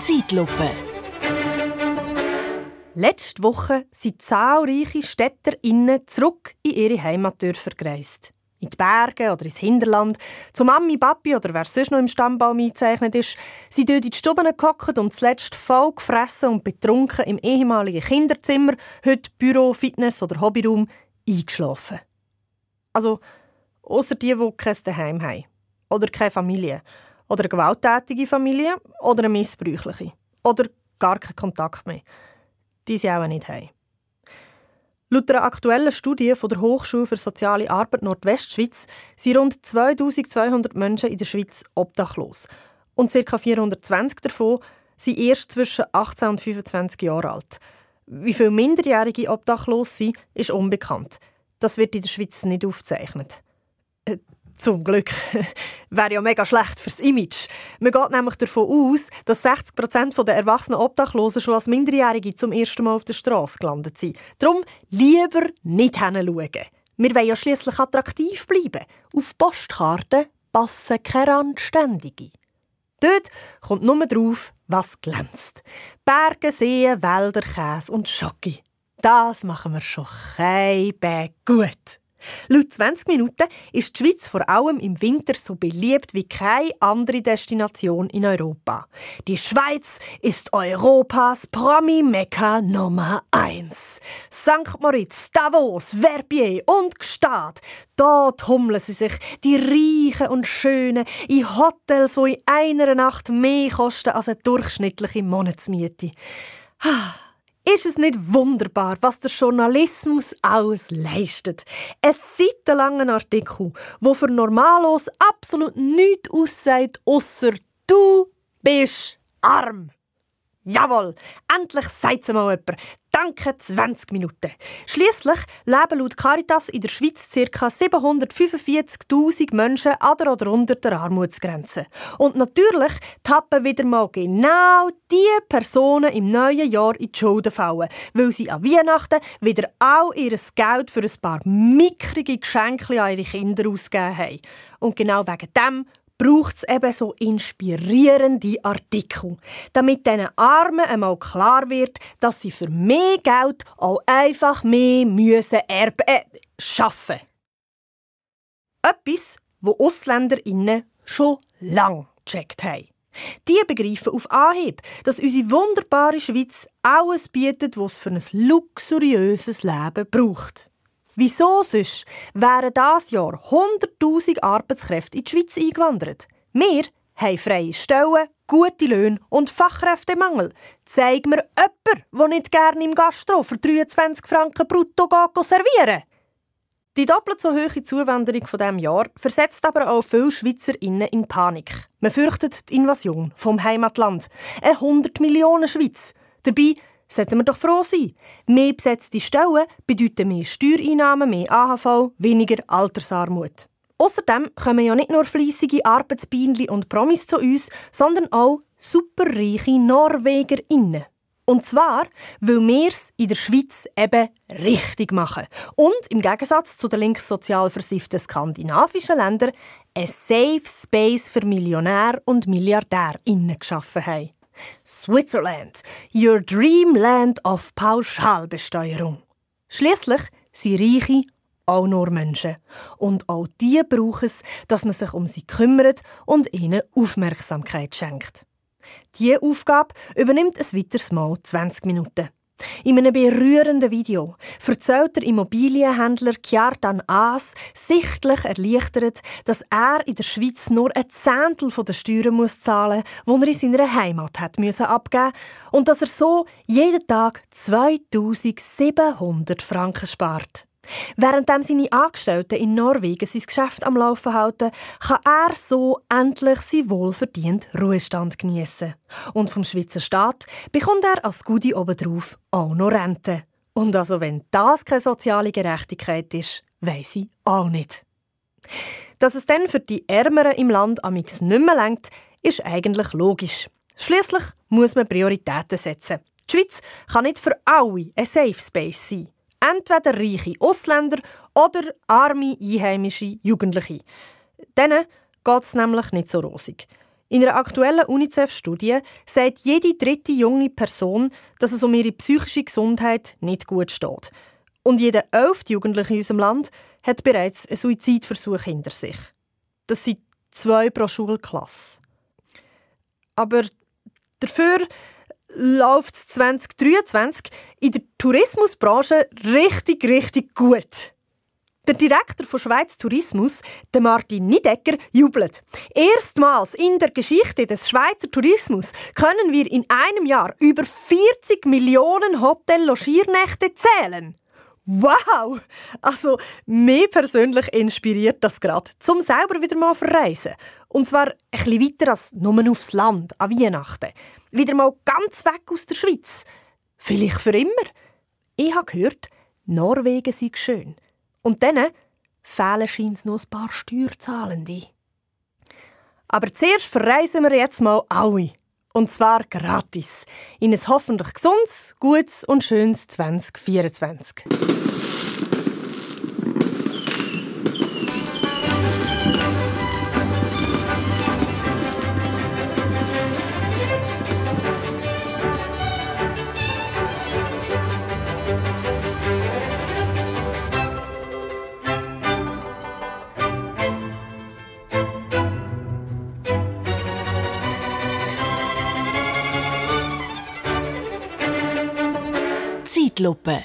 Zeitlupe. Letzte Woche sind zahlreiche StädterInnen zurück in ihre Heimatdörfer gereist. In die Berge oder ins Hinterland, zu Mami, Papi oder wer sonst noch im Stammbaum eingezeichnet ist, sind dort in die Stuben gehockt und zuletzt voll gefressen und betrunken im ehemaligen Kinderzimmer, heute Büro, Fitness oder Hobbyraum, eingeschlafen. Also, außer die, die kein Daheim haben. Oder keine Familie. Oder eine gewalttätige Familie. Oder eine missbräuchliche. Oder gar keinen Kontakt mehr. Die sie auch nicht haben. Laut einer aktuellen Studie von der Hochschule für Soziale Arbeit Nordwestschweiz sind rund 2200 Menschen in der Schweiz obdachlos. Und ca. 420 davon sind erst zwischen 18 und 25 Jahren alt. Wie viele Minderjährige obdachlos sind, ist unbekannt. Das wird in der Schweiz nicht aufgezeichnet. Zum Glück. Wäre ja mega schlecht fürs Image. Man geht nämlich davon aus, dass 60 Prozent der erwachsenen Obdachlosen schon als Minderjährige zum ersten Mal auf der Straße gelandet sind. Darum lieber nicht hinschauen. Wir wollen ja schliesslich attraktiv bleiben. Auf Postkarten passen keine Randständige. Dort kommt nur drauf, was glänzt. Berge, Seen, Wälder, Käse und Schoki. Das machen wir schon kein gut. Laut 20 Minuten ist die Schweiz vor allem im Winter so beliebt wie keine andere Destination in Europa. Die Schweiz ist Europas Promi-Mekka Nummer 1. St. Moritz, Davos, Verbier und Gstaad. Dort hummeln sie sich, die Reichen und Schönen, in Hotels, die in einer Nacht mehr kosten als eine durchschnittliche Monatsmiete. Ah. Ist es nicht wunderbar, was der Journalismus alles leistet? Ein seitenlanger Artikel, wo für Normalos absolut nichts aussagt, außer du bist arm. Jawohl, endlich sagt es mal jemand. Danke 20 Minuten. Schließlich leben laut Caritas in der Schweiz ca. 745.000 Menschen an oder unter der Armutsgrenze. Und natürlich tappen wieder mal genau die Personen im neuen Jahr in die Schulden fallen, weil sie an Weihnachten wieder all ihr Geld für ein paar mickrige Geschenke an ihre Kinder ausgegeben haben. Und genau wegen dem braucht es eben so inspirierende Artikel, damit diesen Armen einmal klar wird, dass sie für mehr Geld auch einfach mehr müssen erben, äh, schaffen. Etwas, wo AusländerInnen schon lang gecheckt haben. Die begreifen auf Anhieb, dass unsere wunderbare Schweiz alles bietet, was es für ein luxuriöses Leben braucht. Wieso sonst wären dieses Jahr 100.000 Arbeitskräfte in die Schweiz eingewandert? Wir haben freie Stellen, gute Löhne und Fachkräftemangel. Zeig mir jemanden, der nicht gerne im Gastro für 23 Franken brutto servieren Die doppelt so hohe Zuwanderung von diesem Jahr versetzt aber auch viele SchweizerInnen in Panik. Man fürchtet die Invasion vom Heimatland. Eine 100 Millionen Schweiz. Dabei sollten wir doch froh sein. Mehr besetzte Stellen bedeuten mehr Steuereinnahmen, mehr AHV, weniger Altersarmut. Außerdem kommen ja nicht nur fleissige Arbeitsbienen und Promis zu uns, sondern auch superreiche NorwegerInnen. Und zwar, weil wir es in der Schweiz eben richtig machen. Und im Gegensatz zu den links sozial versifften skandinavischen Ländern ein Safe Space für Millionär und MilliardärInnen geschaffen haben. Switzerland, your dreamland of Pauschalbesteuerung. Schließlich sind Reiche auch nur Menschen. Und auch die brauchen es, dass man sich um sie kümmert und ihnen Aufmerksamkeit schenkt. Diese Aufgabe übernimmt ein weiteres Mal 20 Minuten. In einem berührenden Video erzählt der Immobilienhändler Kjartan Aas sichtlich erleichtert, dass er in der Schweiz nur ein Zehntel der Steuern muss zahlen muss, die er in seiner Heimat hat müssen abgeben und dass er so jeden Tag 2700 Franken spart. Während seine Angestellten in Norwegen sein Geschäft am Laufen halten, kann er so endlich sein wohlverdienten Ruhestand genießen. Und vom Schweizer Staat bekommt er als Gudi obendrauf auch noch Rente. Und also wenn das keine soziale Gerechtigkeit ist, weiss ich auch nicht. Dass es dann für die Ärmeren im Land amix nicht mehr lenkt, ist eigentlich logisch. Schließlich muss man Prioritäten setzen. Die Schweiz kann nicht für alle ein Safe Space sein entweder reiche Ausländer oder arme einheimische Jugendliche. Denen geht es nämlich nicht so rosig. In einer aktuellen UNICEF-Studie sagt jede dritte junge Person, dass es um ihre psychische Gesundheit nicht gut steht. Und jeder elfte Jugendliche in unserem Land hat bereits einen Suizidversuch hinter sich. Das sind zwei pro Schulklasse. Aber dafür läuft es 2023 in der Tourismusbranche richtig, richtig gut. Der Direktor von Schweiz Tourismus, der Martin Niedecker, jubelt. Erstmals in der Geschichte des Schweizer Tourismus können wir in einem Jahr über 40 Millionen Hotel-Logiernächte zählen. Wow! Also, mir persönlich inspiriert das gerade, zum selber wieder mal verreisen. Und zwar ein bisschen weiter als nur aufs Land, an Weihnachten. Wieder mal ganz weg aus der Schweiz. Vielleicht für immer. Ich habe gehört, Norwegen sei schön. Und dann fehlen scheint noch ein paar Steuerzahlende. Aber zuerst verreisen wir jetzt mal alle. Und zwar gratis. In ein hoffentlich gesundes, gutes und schönes 2024. Zeitlupe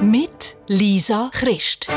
mit Lisa Christ.